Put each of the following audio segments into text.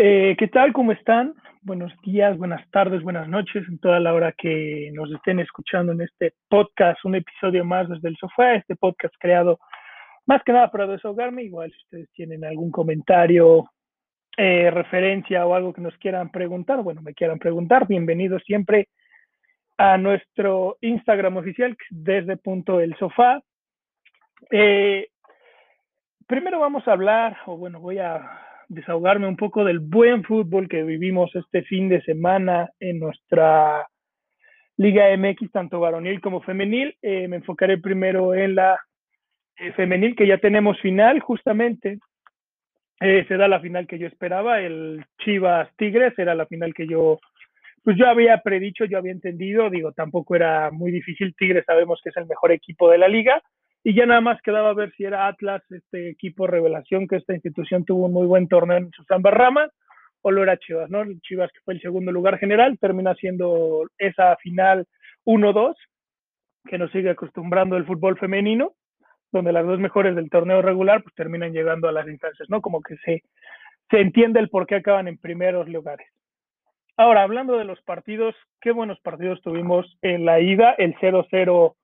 Eh, ¿Qué tal? ¿Cómo están? Buenos días, buenas tardes, buenas noches, en toda la hora que nos estén escuchando en este podcast, un episodio más desde el sofá, este podcast creado más que nada para desahogarme. Igual si ustedes tienen algún comentario, eh, referencia o algo que nos quieran preguntar, bueno, me quieran preguntar, bienvenidos siempre a nuestro Instagram oficial, desde punto el sofá. Eh, primero vamos a hablar, o bueno, voy a desahogarme un poco del buen fútbol que vivimos este fin de semana en nuestra Liga MX, tanto varonil como femenil. Eh, me enfocaré primero en la eh, femenil, que ya tenemos final justamente. Eh, se da la final que yo esperaba, el Chivas Tigres, era la final que yo, pues yo había predicho, yo había entendido, digo, tampoco era muy difícil. Tigres sabemos que es el mejor equipo de la liga y ya nada más quedaba ver si era Atlas, este equipo revelación, que esta institución tuvo un muy buen torneo en sus ambas o lo era Chivas, ¿no? Chivas, que fue el segundo lugar general, termina siendo esa final 1-2, que nos sigue acostumbrando el fútbol femenino, donde las dos mejores del torneo regular, pues terminan llegando a las instancias, ¿no? Como que se, se entiende el por qué acaban en primeros lugares. Ahora, hablando de los partidos, qué buenos partidos tuvimos en la ida, el 0-0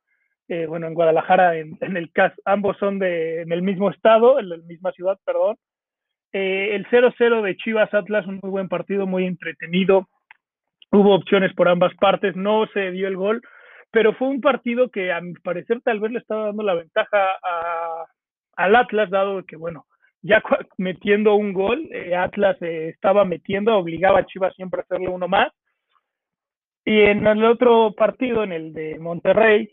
eh, bueno, en Guadalajara, en, el caso, ambos son de, en el mismo estado, en la misma ciudad, perdón. Eh, el 0-0 de Chivas Atlas, un muy buen partido, muy entretenido. Hubo opciones por ambas partes, no se dio el gol, pero fue un partido que a mi parecer tal vez le estaba dando la ventaja a, al Atlas, dado que, bueno, ya metiendo un gol, eh, Atlas estaba metiendo, obligaba a Chivas siempre a hacerle uno más. Y en el otro partido, en el de Monterrey,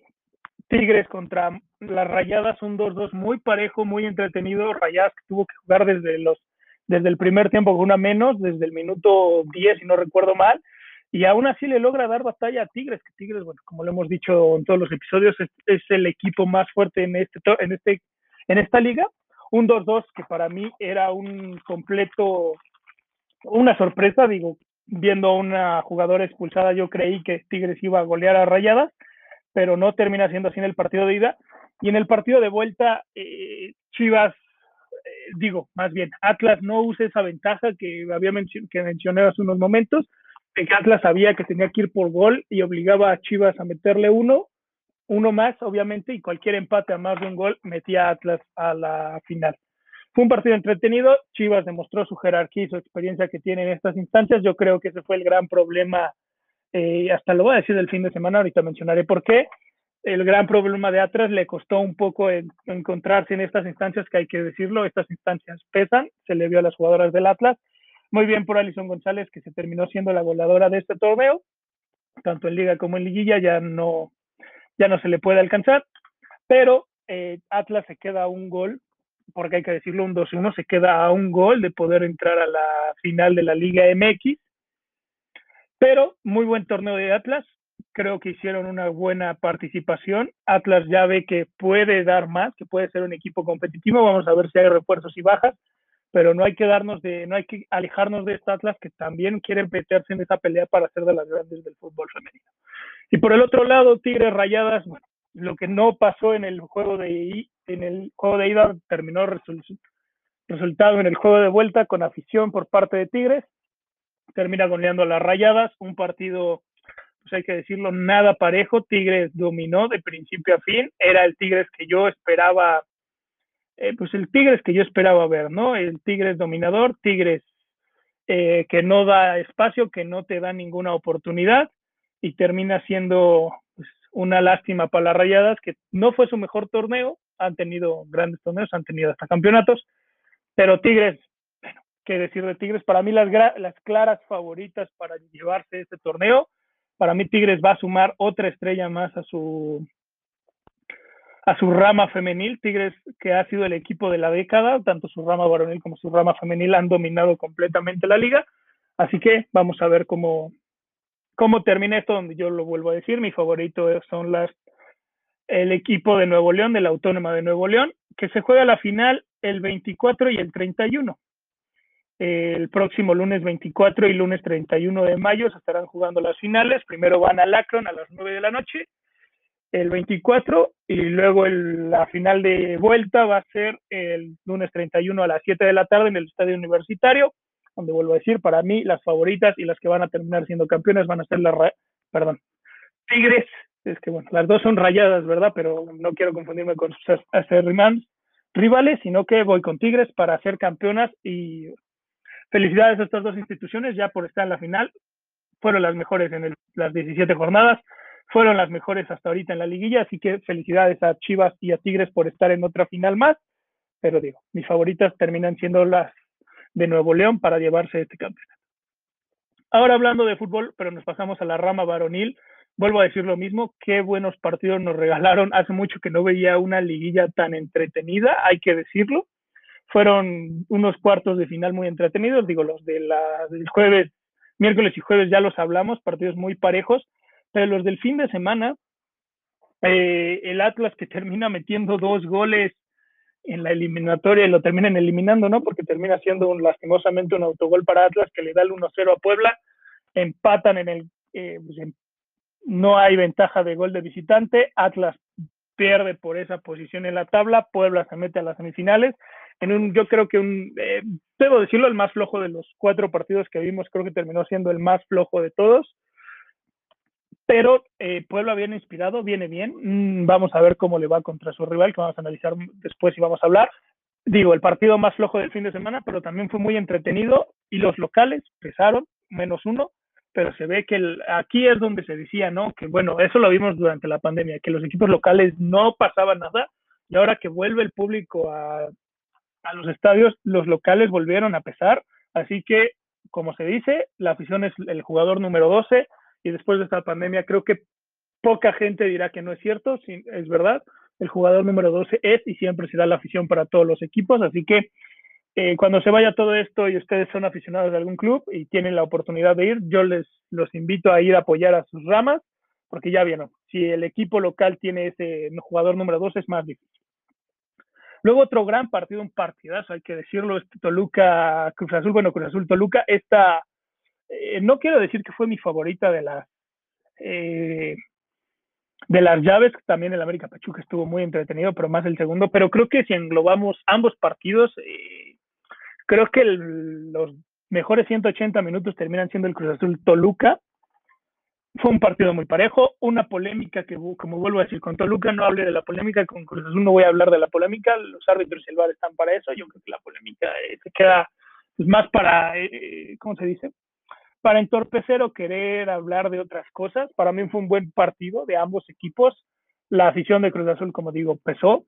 Tigres contra las Rayadas, un 2-2 muy parejo, muy entretenido. Rayadas que tuvo que jugar desde los desde el primer tiempo con una menos, desde el minuto 10, si no recuerdo mal, y aún así le logra dar batalla a Tigres, que Tigres, bueno, como lo hemos dicho en todos los episodios, es, el equipo más fuerte en este en este en esta liga. Un 2-2 que para mí era un completo una sorpresa, digo, viendo a una jugadora expulsada, yo creí que Tigres iba a golear a Rayadas pero no termina siendo así en el partido de ida. Y en el partido de vuelta, eh, Chivas, eh, digo, más bien, Atlas no usa esa ventaja que había que mencioné hace unos momentos, de que Atlas sabía que tenía que ir por gol y obligaba a Chivas a meterle uno, uno más, obviamente, y cualquier empate a más de un gol metía a Atlas a la final. Fue un partido entretenido, Chivas demostró su jerarquía y su experiencia que tiene en estas instancias. Yo creo que ese fue el gran problema eh, hasta lo voy a decir del fin de semana, ahorita mencionaré por qué. El gran problema de Atlas le costó un poco encontrarse en estas instancias, que hay que decirlo, estas instancias pesan, se le vio a las jugadoras del Atlas. Muy bien por Alison González, que se terminó siendo la goleadora de este torneo, tanto en Liga como en Liguilla, ya no, ya no se le puede alcanzar, pero eh, Atlas se queda a un gol, porque hay que decirlo, un 2-1, se queda a un gol de poder entrar a la final de la Liga MX pero muy buen torneo de Atlas. Creo que hicieron una buena participación. Atlas ya ve que puede dar más, que puede ser un equipo competitivo. Vamos a ver si hay refuerzos y bajas, pero no hay que darnos de, no hay que alejarnos de este Atlas que también quiere meterse en esa pelea para ser de las grandes del fútbol femenino. Y por el otro lado, Tigres Rayadas, bueno, lo que no pasó en el juego de en el juego de ida terminó resultado en el juego de vuelta con afición por parte de Tigres termina goleando a las rayadas, un partido, pues hay que decirlo, nada parejo, Tigres dominó de principio a fin, era el Tigres que yo esperaba, eh, pues el Tigres que yo esperaba ver, ¿no? El Tigres dominador, Tigres eh, que no da espacio, que no te da ninguna oportunidad y termina siendo pues, una lástima para las rayadas, que no fue su mejor torneo, han tenido grandes torneos, han tenido hasta campeonatos, pero Tigres que decir de Tigres. Para mí las, las claras favoritas para llevarse este torneo. Para mí Tigres va a sumar otra estrella más a su a su rama femenil. Tigres, que ha sido el equipo de la década, tanto su rama varonil como su rama femenil han dominado completamente la liga. Así que vamos a ver cómo, cómo termina esto, donde yo lo vuelvo a decir. Mi favorito son las el equipo de Nuevo León, de la Autónoma de Nuevo León, que se juega la final el 24 y el 31 el próximo lunes 24 y lunes 31 de mayo se estarán jugando las finales. Primero van a Lacron a las 9 de la noche, el 24, y luego la final de vuelta va a ser el lunes 31 a las 7 de la tarde en el Estadio Universitario. donde vuelvo a decir, para mí las favoritas y las que van a terminar siendo campeones van a ser las, perdón, Tigres, es que bueno, las dos son rayadas, ¿verdad? Pero no quiero confundirme con sus rivales, sino que voy con Tigres para ser campeonas y felicidades a estas dos instituciones ya por estar en la final. Fueron las mejores en las 17 jornadas, fueron las mejores hasta ahorita en la liguilla, así que felicidades a Chivas y a Tigres por estar en otra final más. Pero digo, mis favoritas terminan siendo las de Nuevo León para llevarse este campeonato. Ahora hablando de fútbol, pero nos pasamos a la rama varonil, vuelvo a decir lo mismo, qué buenos partidos nos regalaron. Hace mucho que no veía una liguilla tan entretenida, hay que decirlo. Fueron unos cuartos de final muy entretenidos, digo, los de la, del jueves, miércoles y jueves ya los hablamos, partidos muy parejos, pero los del fin de semana, eh, el Atlas que termina metiendo dos goles en la eliminatoria y lo terminan eliminando, ¿no? Porque termina siendo un, lastimosamente un autogol para Atlas que le da el 1-0 a Puebla, empatan en el, eh, pues, no hay ventaja de gol de visitante, Atlas pierde por esa posición en la tabla, Puebla se mete a las semifinales, en un, yo creo que un, eh, debo decirlo, el más flojo de los cuatro partidos que vimos, creo que terminó siendo el más flojo de todos, pero eh, Puebla viene inspirado, viene bien, mm, vamos a ver cómo le va contra su rival, que vamos a analizar después y vamos a hablar, digo, el partido más flojo del fin de semana, pero también fue muy entretenido y los locales pesaron, menos uno, pero se ve que aquí es donde se decía, ¿no? Que bueno, eso lo vimos durante la pandemia, que los equipos locales no pasaban nada y ahora que vuelve el público a, los estadios, los locales volvieron a pesar, así que, como se dice, la afición es el jugador número 12 y después de esta pandemia creo que poca gente dirá que no es cierto, es verdad, el jugador número 12 es y siempre será la afición para todos los equipos, así que eh, cuando se vaya todo esto y ustedes son aficionados de algún club y tienen la oportunidad de ir, yo les los invito a ir a apoyar a sus ramas, porque ya vieron, si el equipo local tiene ese jugador número 12 es más difícil. Luego otro gran partido, un partidazo, hay que decirlo, este Toluca, Cruz Azul, bueno, Cruz Azul Toluca, esta, eh, no quiero decir que fue mi favorita de las, eh, de las llaves, también el América Pachuca estuvo muy entretenido, pero más el segundo, pero creo que si englobamos ambos partidos, eh, creo que los mejores 180 minutos terminan siendo el Cruz Azul Toluca. Fue un partido muy parejo, una polémica que, como vuelvo a decir, con Toluca no hablé de la polémica, con Cruz Azul no voy a hablar de la polémica, los árbitros y el VAR están para eso, yo creo que la polémica eh, se queda pues, más para, eh, ¿cómo se dice? Para entorpecer o querer hablar de otras cosas. Para mí fue un buen partido de ambos equipos. La afición de Cruz Azul, como digo, pesó,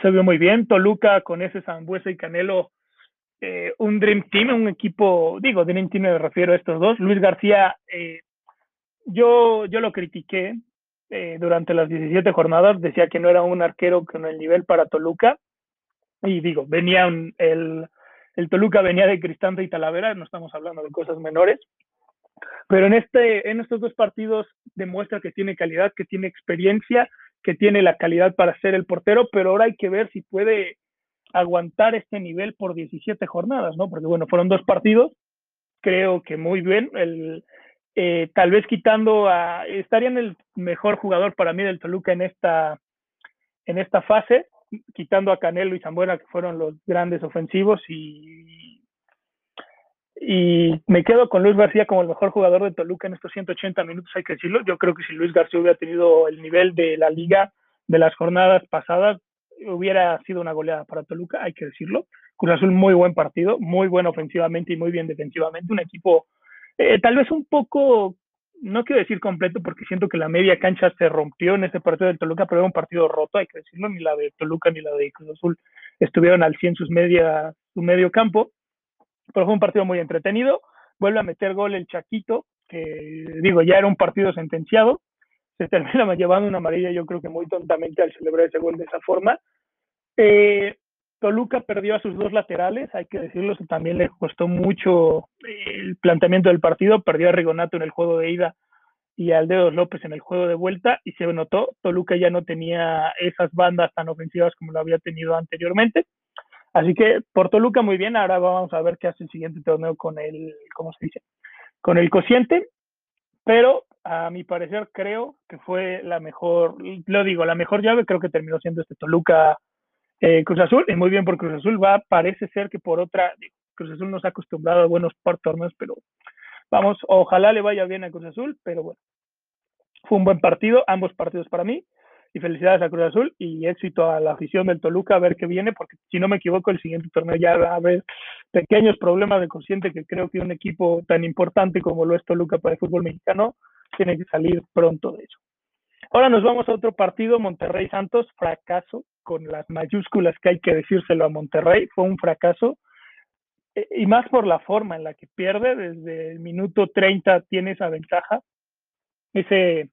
se vio muy bien. Toluca con ese Zambuesa y Canelo eh, un Dream Team, un equipo, digo, Dream Team me refiero a estos dos. Luis García, eh, yo, yo lo critiqué eh, durante las 17 jornadas, decía que no era un arquero con el nivel para Toluca. Y digo, venía el, el Toluca venía de Cristante y Talavera, no estamos hablando de cosas menores. Pero en, este, en estos dos partidos demuestra que tiene calidad, que tiene experiencia, que tiene la calidad para ser el portero, pero ahora hay que ver si puede aguantar este nivel por 17 jornadas, ¿no? Porque bueno, fueron dos partidos, creo que muy bien, eh, tal vez quitando a, estaría el mejor jugador para mí del Toluca en esta, en esta fase, quitando a Canelo y Zambuena, que fueron los grandes ofensivos, y, y me quedo con Luis García como el mejor jugador de Toluca en estos 180 minutos, hay que decirlo. Yo creo que si Luis García hubiera tenido el nivel de la liga de las jornadas pasadas, hubiera sido una goleada para Toluca, hay que decirlo. Cruz Azul muy buen partido, muy bueno ofensivamente y muy bien defensivamente. Un equipo eh, tal vez un poco, no quiero decir completo porque siento que la media cancha se rompió en este partido del Toluca, pero era un partido roto, hay que decirlo. Ni la de Toluca ni la de Cruz Azul estuvieron al 100 sus media, su medio campo. Pero fue un partido muy entretenido. Vuelve a meter gol el Chaquito, que digo, ya era un partido sentenciado se termina llevando una amarilla, yo creo que muy tontamente al celebrar ese gol de esa forma. Eh, Toluca perdió a sus dos laterales, hay que decirlo, eso también le costó mucho el planteamiento del partido, perdió a Rigonato en el juego de ida y a Aldeos López en el juego de vuelta y se notó, Toluca ya no tenía esas bandas tan ofensivas como lo había tenido anteriormente. Así que por Toluca muy bien, ahora vamos a ver qué hace el siguiente torneo con el, ¿cómo se dice? Con el cociente, pero a mi parecer creo que fue la mejor, lo digo, la mejor llave creo que terminó siendo este Toluca eh, Cruz Azul, y muy bien por Cruz Azul, va, parece ser que por otra, Cruz Azul nos ha acostumbrado a buenos torneos, pero vamos, ojalá le vaya bien a Cruz Azul, pero bueno, fue un buen partido, ambos partidos para mí, y felicidades a Cruz Azul y éxito a la afición del Toluca a ver qué viene, porque si no me equivoco, el siguiente torneo ya va a haber pequeños problemas de consciente que creo que un equipo tan importante como lo es Toluca para el fútbol mexicano tiene que salir pronto de eso. Ahora nos vamos a otro partido, Monterrey Santos, fracaso con las mayúsculas que hay que decírselo a Monterrey, fue un fracaso eh, y más por la forma en la que pierde, desde el minuto 30 tiene esa ventaja, ese,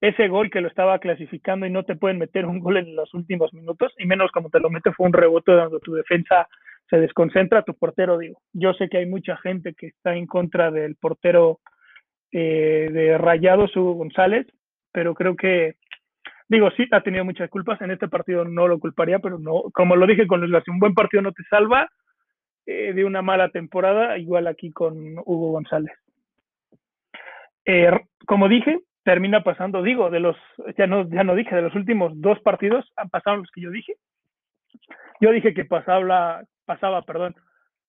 ese gol que lo estaba clasificando y no te pueden meter un gol en los últimos minutos, y menos como te lo mete fue un rebote donde tu defensa se desconcentra, tu portero, digo, yo sé que hay mucha gente que está en contra del portero eh, de Rayados, Hugo González, pero creo que, digo, sí, ha tenido muchas culpas, en este partido no lo culparía, pero no, como lo dije con Luis, un buen partido no te salva eh, de una mala temporada, igual aquí con Hugo González. Eh, como dije, termina pasando, digo, de los, ya no, ya no dije, de los últimos dos partidos han pasado los que yo dije. Yo dije que pasaba, pasaba, perdón,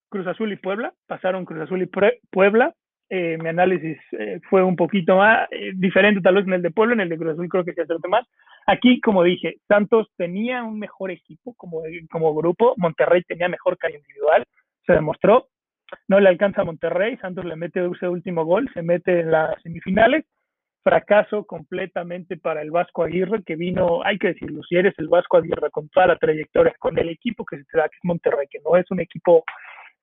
Cruz Azul y Puebla, pasaron Cruz Azul y Puebla, eh, mi análisis eh, fue un poquito más eh, diferente tal vez en el de Pueblo, en el de Cruz Azul creo que se acertó más. Aquí, como dije, Santos tenía un mejor equipo como, grupo, Monterrey tenía mejor calidad individual, se demostró, no le alcanza a Monterrey, Santos le mete ese último gol, se mete en las semifinales, fracaso completamente para el Vasco Aguirre, que vino, hay que decirlo, si eres el Vasco Aguirre con toda la trayectoria, con el equipo que se te da, que es Monterrey, que no es un equipo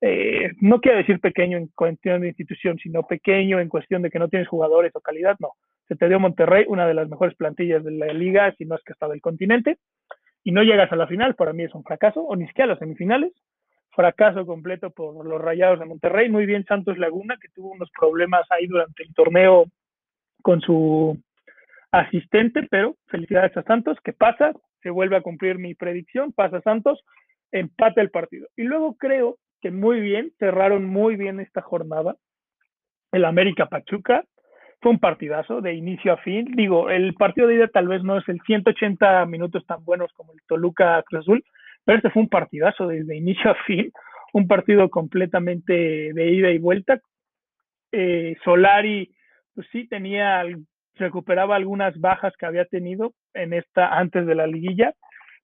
eh, no quiero decir pequeño en cuestión de institución, sino pequeño en cuestión de que no tienes jugadores o calidad, no. Se te dio Monterrey, una de las mejores plantillas de la liga, si no es que hasta del continente, y no llegas a la final, para mí es un fracaso, o ni siquiera a las semifinales, fracaso completo por los Rayados de Monterrey, muy bien Santos Laguna, que tuvo unos problemas ahí durante el torneo con su asistente, pero felicidades a Santos, que pasa, se vuelve a cumplir mi predicción, pasa Santos, empate el partido. Y luego creo muy bien, cerraron muy bien esta jornada. El América Pachuca fue un partidazo de inicio a fin. Digo, el partido de ida tal vez no es el 180 minutos tan buenos como el Toluca Cruz Azul, pero este fue un partidazo desde inicio a fin, un partido completamente de ida y vuelta. Eh, Solari, pues sí, tenía, recuperaba algunas bajas que había tenido en esta antes de la liguilla,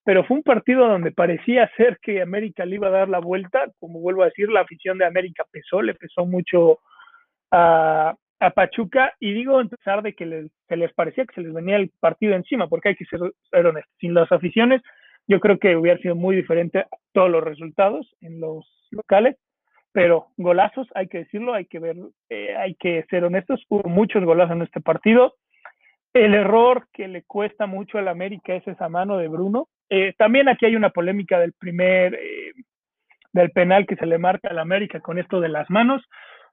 pero fue un partido donde parecía ser que América le iba a dar la vuelta, como vuelvo a decir, la afición de América pesó, le pesó mucho a, Pachuca, y digo a pesar de que se les parecía que se les venía el partido encima, porque hay que ser, honestos, sin las aficiones, yo creo que hubiera sido muy diferente todos los resultados en los locales, pero golazos, hay que decirlo, hay que ver, eh, hay que ser honestos, hubo muchos golazos en este partido, el error que le cuesta mucho al América es esa mano de Bruno. Eh, también aquí hay una polémica del primer, eh, del penal que se le marca al América con esto de las manos.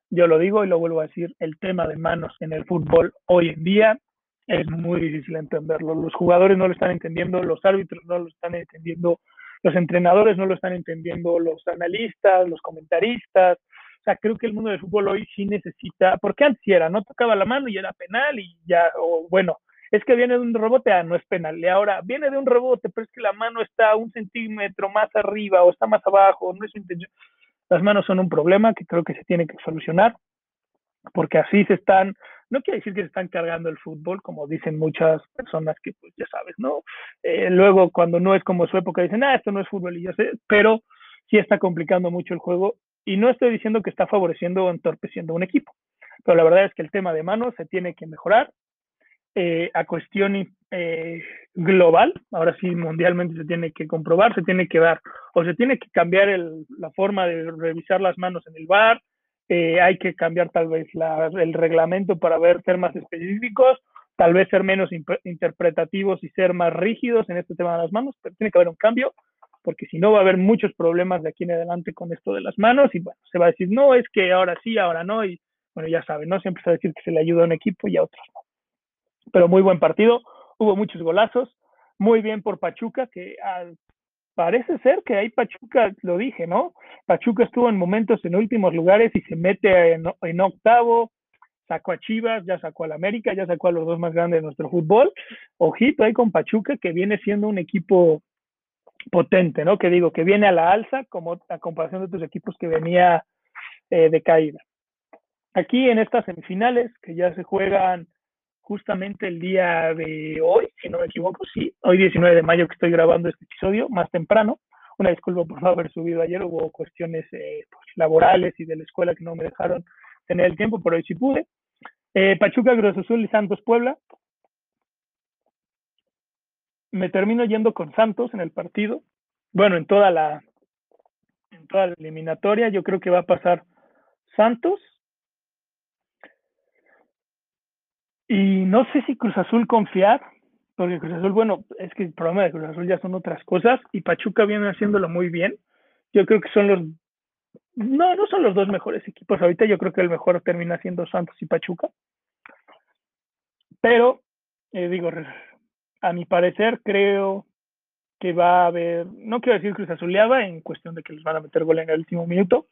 Yo lo digo y lo vuelvo a decir, el tema de manos en el fútbol hoy en día es muy difícil entenderlo. Los jugadores no lo están entendiendo, los árbitros no lo están entendiendo, los entrenadores no lo están entendiendo, los analistas, los comentaristas, o sea, creo que el mundo del fútbol hoy sí necesita, porque antes era, no tocaba la mano y era penal y ya, o bueno, es que viene de un rebote, ah, no es penal. Y ahora viene de un rebote, pero es que la mano está un centímetro más arriba o está más abajo, no es intención. Las manos son un problema que creo que se tiene que solucionar, porque así se están, no quiere decir que se están cargando el fútbol, como dicen muchas personas que, pues ya sabes, ¿no? Eh, luego, cuando no es como su época, dicen, ah, esto no es fútbol y ya sé, pero sí está complicando mucho el juego y no estoy diciendo que está favoreciendo o entorpeciendo un equipo, pero la verdad es que el tema de manos se tiene que mejorar eh, a cuestión eh, global, ahora sí mundialmente se tiene que comprobar, se tiene que dar, o se tiene que cambiar la forma de revisar las manos en el bar, eh, hay que cambiar tal vez el reglamento para ver, ser más específicos, tal vez ser menos interpretativos y ser más rígidos en este tema de las manos, pero tiene que haber un cambio porque si no va a haber muchos problemas de aquí en adelante con esto de las manos y bueno, se va a decir, no, es que ahora sí, ahora no, y bueno, ya saben, ¿no? Siempre se va a decir que se le ayuda a un equipo y a otros no. Pero muy buen partido, hubo muchos golazos, muy bien por Pachuca, que parece ser que ahí Pachuca, lo dije, ¿no? Pachuca estuvo en momentos en últimos lugares y se mete en, octavo, sacó a Chivas, ya sacó al América, ya sacó a los dos más grandes de nuestro fútbol. Ojito ahí con Pachuca, que viene siendo un equipo potente, ¿no? Que digo, que viene a la alza como a comparación de otros equipos que venía eh, de caída. Aquí en estas semifinales, que ya se juegan justamente el día de hoy, si no me equivoco, sí, hoy 19 de mayo que estoy grabando este episodio, más temprano. Una disculpa por no haber subido ayer, hubo cuestiones eh, pues, laborales y de la escuela que no me dejaron tener el tiempo, pero hoy sí pude. Eh, Pachuca, Cruz Azul y Santos Puebla. Me termino yendo con Santos en el partido. Bueno, en toda la en toda la eliminatoria, yo creo que va a pasar Santos. Y no sé si Cruz Azul confiar, porque Cruz Azul, bueno, es que el problema de Cruz Azul ya son otras cosas y Pachuca viene haciéndolo muy bien. Yo creo que son los no, no son los dos mejores equipos ahorita. Yo creo que el mejor termina siendo Santos y Pachuca. Pero, eh, digo, a mi parecer, creo que va a haber, no quiero decir Cruz Azuleaba en cuestión de que les van a meter gol en el último minuto,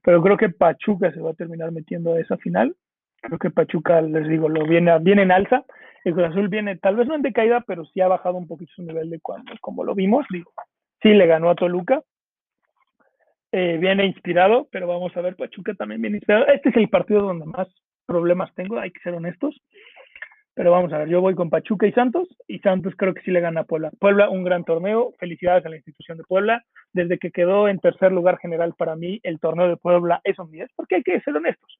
pero creo que Pachuca se va a terminar metiendo a esa final. Creo que Pachuca, les digo, lo viene, viene en alza. El Cruz Azul viene, tal vez no en decaída, pero sí ha bajado un poquito su nivel de cuando, como lo vimos. Digo, sí le ganó a Toluca, eh, viene inspirado, pero vamos a ver, Pachuca también viene inspirado. Este es el partido donde más problemas tengo, hay que ser honestos. Pero vamos a ver, yo voy con Pachuca y Santos, y Santos creo que sí le gana a Puebla. Puebla, un gran torneo, felicidades a la institución de Puebla. Desde que quedó en tercer lugar general para mí, el torneo de Puebla es un 10, porque hay que ser honestos.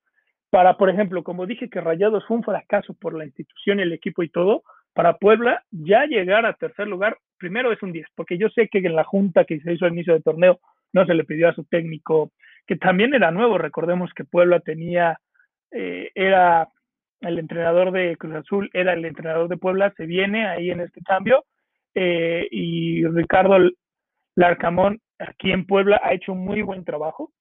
Para, por ejemplo, como dije que Rayados fue un fracaso por la institución, el equipo y todo, para Puebla ya llegar a tercer lugar, primero es un 10, porque yo sé que en la junta que se hizo al inicio del torneo no se le pidió a su técnico, que también era nuevo, recordemos que Puebla tenía, eh, era el entrenador de Cruz Azul, era el entrenador de Puebla, se viene ahí en este cambio, eh, y Ricardo Larcamón aquí en Puebla ha hecho un muy buen trabajo,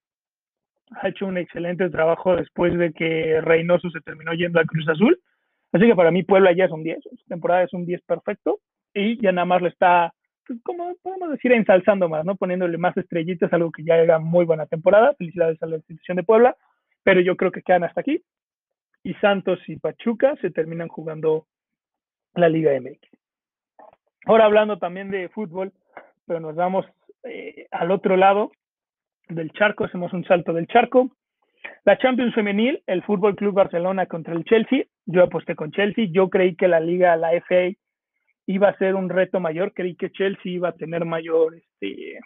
ha hecho un excelente trabajo después de que Reynoso se terminó yendo a Cruz Azul, así que para mí Puebla ya es un 10, esta temporada es un 10 perfecto, y ya nada más le está pues, como podemos decir, ensalzando más, ¿no? Poniéndole más estrellitas, algo que ya era muy buena temporada. Felicidades a la institución de Puebla, pero yo creo que quedan hasta aquí. Y Santos y Pachuca se terminan jugando la Liga MX. Ahora hablando también de fútbol, pero nos vamos eh, al otro lado del charco, hacemos un salto del charco. La Champions Femenil, el Fútbol Club Barcelona contra el Chelsea. Yo aposté con Chelsea. Yo creí que la Liga, la FA, iba a ser un reto mayor, creí que Chelsea iba a tener mayor este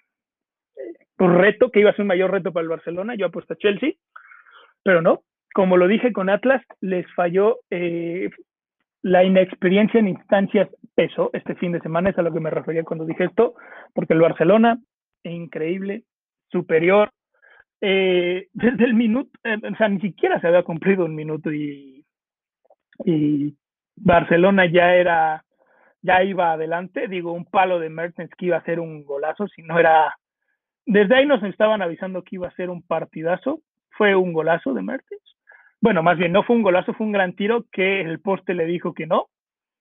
un pues, reto, que iba a ser un mayor reto para el Barcelona, yo apuesto a Chelsea, pero no, como lo dije con Atlas, les falló eh, la inexperiencia en instancias peso este fin de semana, es a lo que me refería cuando dije esto, porque el Barcelona, increíble, superior, eh, desde el minuto, eh, o sea, ni siquiera se había cumplido un minuto y, Barcelona ya era ya iba adelante. Digo, un palo de Mertens que iba a ser un golazo, si no era. Desde ahí nos estaban avisando que iba a ser un partidazo. Fue un golazo de Mertens. Bueno, más bien, no fue un golazo, fue un gran tiro que el poste le dijo que no.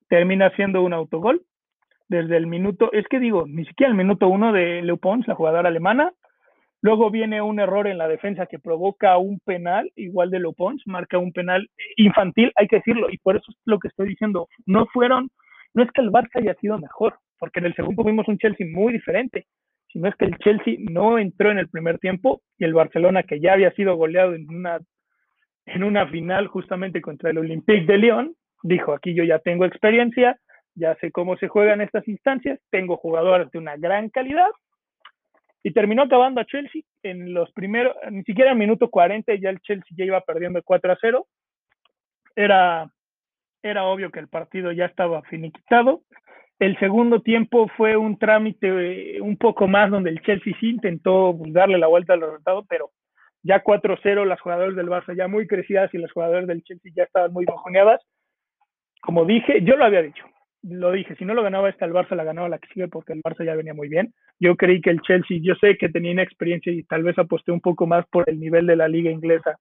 Termina siendo un autogol. Desde el minuto, es que digo, ni siquiera el minuto uno de Leupons, la jugadora alemana. Luego viene un error en la defensa que provoca un penal, igual de Leupons, marca un penal infantil, hay que decirlo, y por eso es lo que estoy diciendo. No fueron no es que el Barça haya sido mejor, porque en el segundo vimos un Chelsea muy diferente, sino es que el Chelsea no entró en el primer tiempo y el Barcelona, que ya había sido goleado en una, en una final justamente contra el Olympique de Lyon, dijo, aquí yo ya tengo experiencia, ya sé cómo se juegan estas instancias, tengo jugadores de una gran calidad, y terminó acabando a Chelsea en los primeros, ni siquiera en minuto 40 ya el Chelsea ya iba perdiendo 4 a 0. Era era obvio que el partido ya estaba finiquitado. El segundo tiempo fue un trámite eh, un poco más donde el Chelsea sí intentó darle la vuelta al resultado, pero ya 4-0 las jugadoras del Barça ya muy crecidas y las jugadoras del Chelsea ya estaban muy bajoneadas. Como dije, yo lo había dicho, lo dije, si no lo ganaba esta el Barça, la ganaba la que sigue porque el Barça ya venía muy bien. Yo creí que el Chelsea, yo sé que tenía inexperiencia y tal vez aposté un poco más por el nivel de la liga inglesa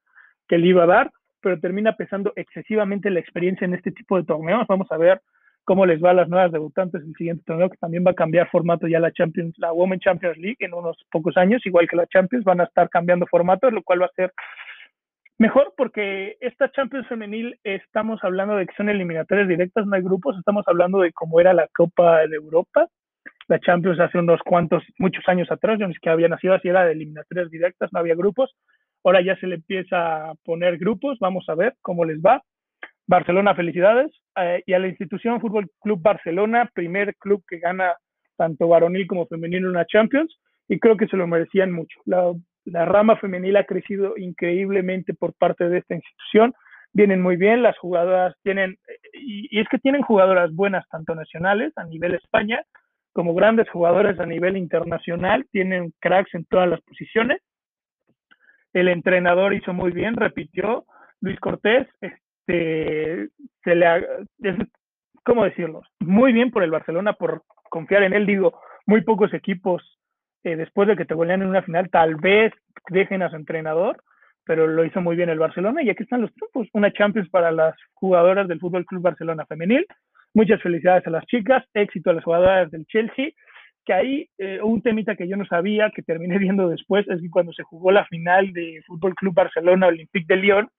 que le iba a dar, pero termina pesando excesivamente la experiencia en este tipo de torneos. Vamos a ver cómo les va a las nuevas debutantes el siguiente torneo, que también va a cambiar formato ya la Champions, la Women Champions League en unos pocos años, igual que la Champions, van a estar cambiando formato, lo cual va a ser mejor porque esta Champions femenil estamos hablando de que son eliminatorias directas, no hay grupos, estamos hablando de cómo era la Copa de Europa la Champions hace unos cuantos, muchos años atrás, yo ni siquiera había nacido así, era de eliminatorias directas, no había grupos. Ahora ya se le empieza a poner grupos, vamos a ver cómo les va. Barcelona, felicidades. Eh, y a la institución Fútbol Club Barcelona, primer club que gana tanto varonil como femenino una Champions, y creo que se lo merecían mucho. La, la rama femenil ha crecido increíblemente por parte de esta institución. Vienen muy bien, las jugadoras tienen, y, es que tienen jugadoras buenas, tanto nacionales a nivel España, como grandes jugadores a nivel internacional, tienen cracks en todas las posiciones. El entrenador hizo muy bien, repitió, Luis Cortés, este, se le, ¿cómo decirlo? Muy bien por el Barcelona, por confiar en él, digo, muy pocos equipos eh, después de que te golean en una final, tal vez dejen a su entrenador, pero lo hizo muy bien el Barcelona y aquí están los triunfos, una Champions para las jugadoras del Fútbol Club Barcelona femenil. Muchas felicidades a las chicas, éxito a las jugadoras del Chelsea, que ahí eh, un temita que yo no sabía, que terminé viendo después, es que cuando se jugó la final de Fútbol Club Barcelona Olympique de Lyon,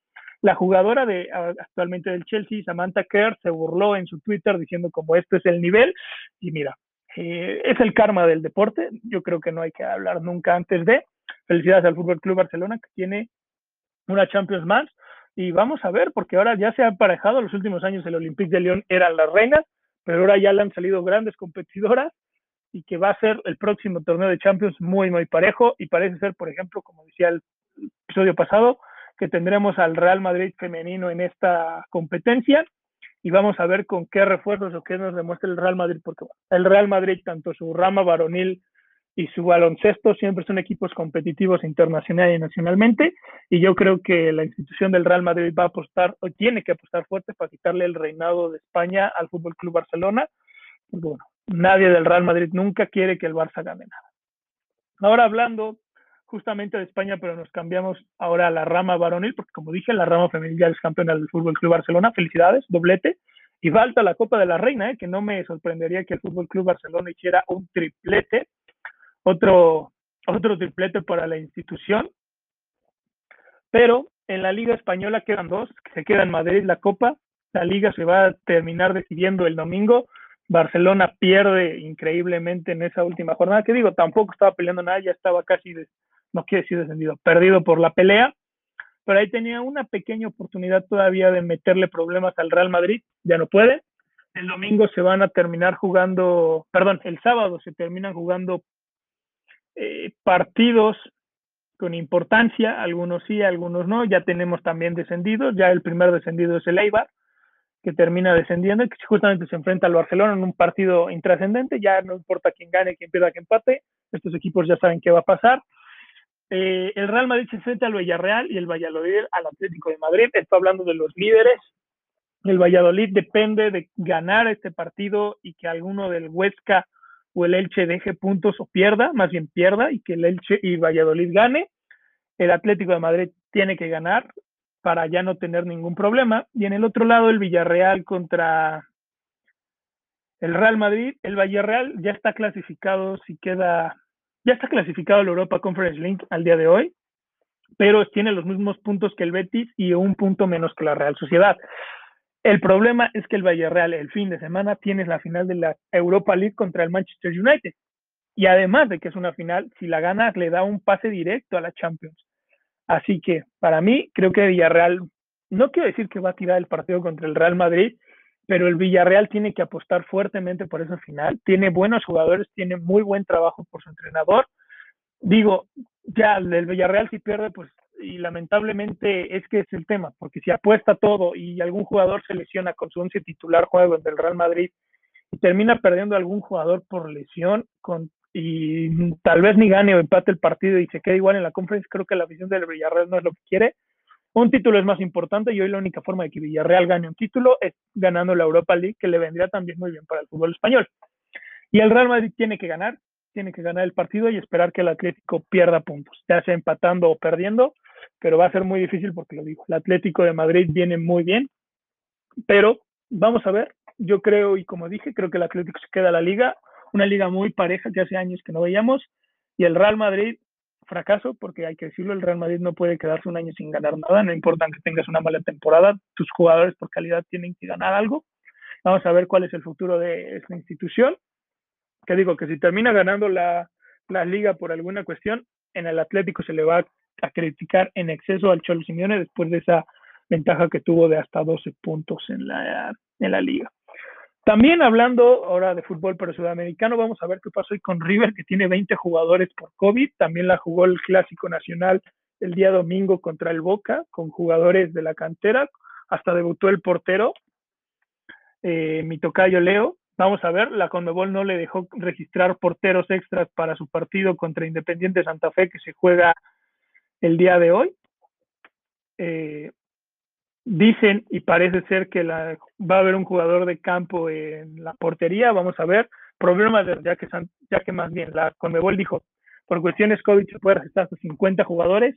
la jugadora de actualmente del Chelsea, Samantha Kerr, se burló en su Twitter diciendo como esto es el nivel, y mira, eh, es el karma del deporte, yo creo que no hay que hablar nunca antes de. Felicidades al Fútbol Club Barcelona que tiene una Champions más, y vamos a ver, porque ahora ya se ha emparejado, los últimos años el Olympique de Lyon eran las reinas, pero ahora ya le han salido grandes competidoras y que va a ser el próximo torneo de Champions muy, muy parejo. Y parece ser, por ejemplo, como decía el episodio pasado, que tendremos al Real Madrid femenino en esta competencia y vamos a ver con qué refuerzos o qué nos demuestra el Real Madrid, porque el Real Madrid, tanto su rama varonil y su baloncesto siempre son equipos competitivos internacional y nacionalmente y yo creo que la institución del Real Madrid va a apostar o tiene que apostar fuerte para quitarle el reinado de España al Fútbol Club Barcelona. Bueno, nadie del Real Madrid nunca quiere que el Barça gane nada. Ahora hablando justamente de España, pero nos cambiamos ahora a la rama varonil, porque como dije, la rama femenil ya es campeona del Fútbol Club Barcelona. Felicidades, doblete. Y falta la Copa de la Reina, ¿eh? que no me sorprendería que el Fútbol Club Barcelona hiciera un triplete otro, otro triplete para la institución. Pero en la Liga Española quedan dos, se queda en Madrid la Copa, la Liga se va a terminar decidiendo el domingo, Barcelona pierde increíblemente en esa última jornada, que digo, tampoco estaba peleando nada, ya estaba casi, no quiere decir descendido, perdido por la pelea, pero ahí tenía una pequeña oportunidad todavía de meterle problemas al Real Madrid, ya no puede. El domingo se van a terminar jugando, perdón, el sábado se terminan jugando eh, partidos con importancia, algunos sí, algunos no, ya tenemos también descendidos, ya el primer descendido es el Eibar, que termina descendiendo que justamente se enfrenta al Barcelona en un partido intrascendente, ya no importa quién gane, quién pierda, quién empate, estos equipos ya saben qué va a pasar. Eh, el Real Madrid se enfrenta al Villarreal y el Valladolid al Atlético de Madrid, estoy hablando de los líderes, el Valladolid depende de ganar este partido y que alguno del Huesca o el Elche deje puntos o pierda, más bien pierda y que el Elche y Valladolid gane. El Atlético de Madrid tiene que ganar para ya no tener ningún problema. Y en el otro lado, el Villarreal contra el Real Madrid. El Villarreal ya está clasificado, si queda, ya está clasificado la Europa Conference League al día de hoy, pero tiene los mismos puntos que el Betis y un punto menos que la Real Sociedad. El problema es que el Villarreal el fin de semana tiene la final de la Europa League contra el Manchester United. Y además de que es una final, si la gana le da un pase directo a la Champions. Así que para mí creo que Villarreal, no quiero decir que va a tirar el partido contra el Real Madrid, pero el Villarreal tiene que apostar fuertemente por esa final. Tiene buenos jugadores, tiene muy buen trabajo por su entrenador. Digo, ya el Villarreal si pierde, pues y lamentablemente es que es el tema, porque si apuesta todo y algún jugador se lesiona con su once titular juego del Real Madrid y termina perdiendo algún jugador por lesión con, y tal vez ni gane o empate el partido y se queda igual en la conferencia, creo que la visión del Villarreal no es lo que quiere. Un título es más importante y hoy la única forma de que Villarreal gane un título es ganando la Europa League, que le vendría también muy bien para el fútbol español. Y el Real Madrid tiene que ganar, tiene que ganar el partido y esperar que el Atlético pierda puntos, ya sea empatando o perdiendo, pero va a ser muy difícil porque lo digo, el Atlético de Madrid viene muy bien, pero vamos a ver, yo creo y como dije, creo que el Atlético se queda a la liga, una liga muy pareja que hace años que no veíamos, y el Real Madrid, fracaso, porque hay que decirlo, el Real Madrid no puede quedarse un año sin ganar nada, no importa que tengas una mala temporada, tus jugadores por calidad tienen que ganar algo. Vamos a ver cuál es el futuro de esta institución que digo que si termina ganando la, la liga por alguna cuestión, en el Atlético se le va a criticar en exceso al Cholo Simeone después de esa ventaja que tuvo de hasta 12 puntos en la, en la liga. También hablando ahora de fútbol pero sudamericano, vamos a ver qué pasó hoy con River, que tiene 20 jugadores por COVID. También la jugó el Clásico Nacional el día domingo contra el Boca, con jugadores de la cantera. Hasta debutó el portero, eh, mi tocayo Leo. Vamos a ver, la Conmebol no le dejó registrar porteros extras para su partido contra Independiente Santa Fe, que se juega el día de hoy. Eh, Dicen y parece ser que la, va a haber un jugador de campo en la portería, vamos a ver. Problemas de, ya que, más bien la Conmebol dijo, por cuestiones COVID se puede registrar hasta 50 jugadores.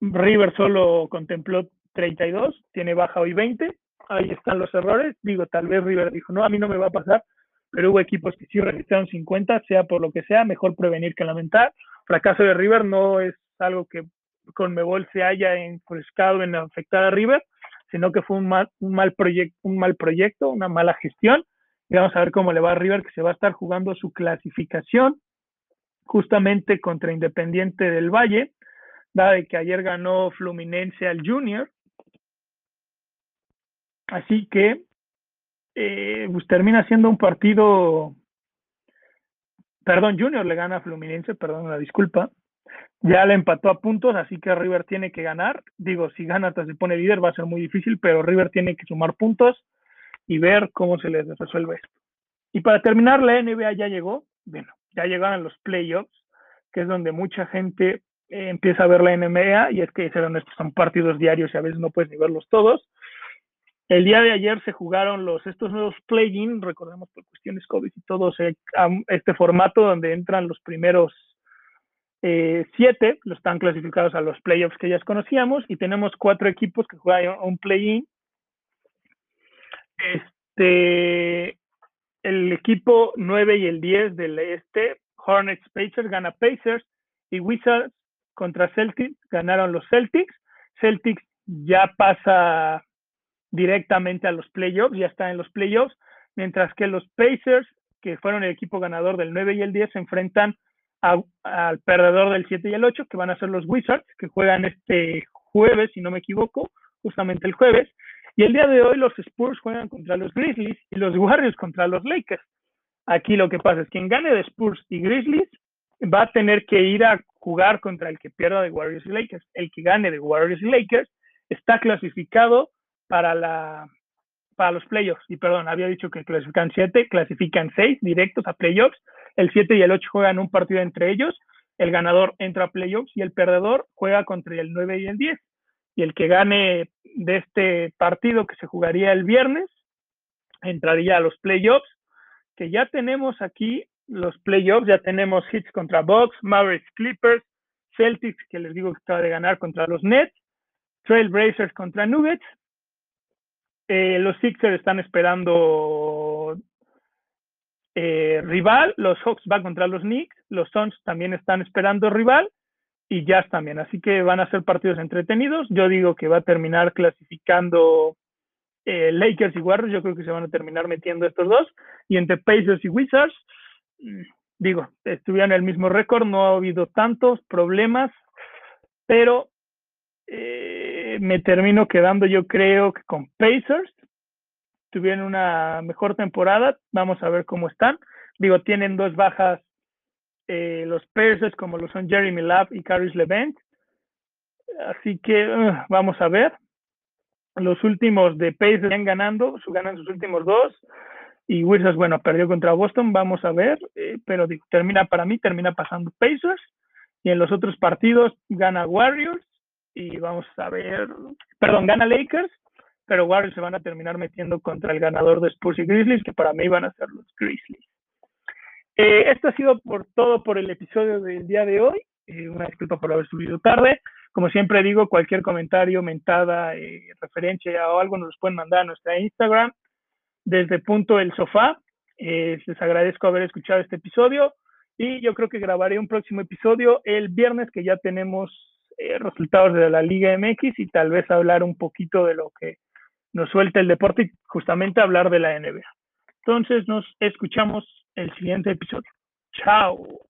River solo contempló 32, tiene baja hoy 20. Ahí están los errores. Digo, tal vez River dijo, no, a mí no me va a pasar, pero hubo equipos que sí registraron 50, sea por lo que sea, mejor prevenir que lamentar. Fracaso de River no es algo que Conmebol se haya enfrescado en afectar a River, sino que fue un mal, un mal, proyecto, un mal proyecto, una mala gestión. Y vamos a ver cómo le va a River, que se va a estar jugando su clasificación justamente contra Independiente del Valle, dada de que ayer ganó Fluminense al Junior. Así que eh, pues termina siendo un partido, perdón, Junior le gana a Fluminense, perdón la disculpa, ya le empató a puntos, así que River tiene que ganar. Digo, si gana se pone líder, va a ser muy difícil, pero River tiene que sumar puntos y ver cómo se les resuelve esto. Y para terminar, la NBA ya llegó, bueno, ya llegaron los playoffs, que es donde mucha gente eh, empieza a ver la NBA, y es que estos son partidos diarios y a veces no puedes ni verlos todos. El día de ayer se jugaron los estos nuevos play-in, recordemos por cuestiones COVID y todo, este formato donde entran los primeros eh, siete lo están clasificados a los playoffs que ya conocíamos y tenemos cuatro equipos que juegan un play-in. Este, el equipo 9 y el 10 del este, Hornets Pacers, gana Pacers y Wizards contra Celtics, ganaron los Celtics. Celtics ya pasa directamente a los playoffs, ya está en los playoffs, mientras que los Pacers, que fueron el equipo ganador del 9 y el 10, se enfrentan al perdedor del 7 y el 8, que van a ser los Wizards, que juegan este jueves, si no me equivoco, justamente el jueves. Y el día de hoy los Spurs juegan contra los Grizzlies y los Warriors contra los Lakers. Aquí lo que pasa es que quien gane de Spurs y Grizzlies va a tener que ir a jugar contra el que pierda de Warriors y Lakers. El que gane de Warriors y Lakers está clasificado para la para los playoffs. Y perdón, había dicho que clasifican 7, clasifican 6 directos a playoffs el 7 y el 8 juegan un partido entre ellos, el ganador entra a playoffs y el perdedor juega contra el 9 y el 10. Y el que gane de este partido que se jugaría el viernes entraría a los playoffs, que ya tenemos aquí los playoffs, ya tenemos hits contra Bucks, Mavericks Clippers, Celtics, que les digo que acaba de ganar contra los Nets, Trailblazers contra Nuggets. Eh, los Sixers están esperando eh, rival, los Hawks van contra los Knicks, los Suns también están esperando rival y Jazz también, así que van a ser partidos entretenidos. Yo digo que va a terminar clasificando eh, Lakers y Warriors, yo creo que se van a terminar metiendo estos dos. Y entre Pacers y Wizards, mm, digo, estuvieron el mismo récord, no ha habido tantos problemas, pero eh, me termino quedando yo creo que con Pacers tuvieron una mejor temporada. Vamos a ver cómo están. Digo, tienen dos bajas eh, los Pacers, como lo son Jeremy Love y Caris Levent. Así que uh, vamos a ver. Los últimos de Pacers están ganando, ganan sus últimos dos. Y Wizards, bueno, perdió contra Boston, vamos a ver. Eh, pero termina para mí, termina pasando Pacers. Y en los otros partidos gana Warriors. Y vamos a ver, perdón, gana Lakers pero Warriors se van a terminar metiendo contra el ganador de Spurs y Grizzlies, que para mí van a ser los Grizzlies. Eh, esto ha sido por todo por el episodio del día de hoy. Eh, una disculpa por haber subido tarde. Como siempre digo, cualquier comentario, mentada, eh, referencia o algo nos los pueden mandar a nuestra Instagram desde punto el sofá. les agradezco haber escuchado este episodio y yo creo que grabaré un próximo episodio el viernes que ya tenemos resultados de la Liga MX y tal vez hablar un poquito de lo que nos suelta el deporte y justamente hablar de la NBA. Entonces nos escuchamos el siguiente episodio. Chao.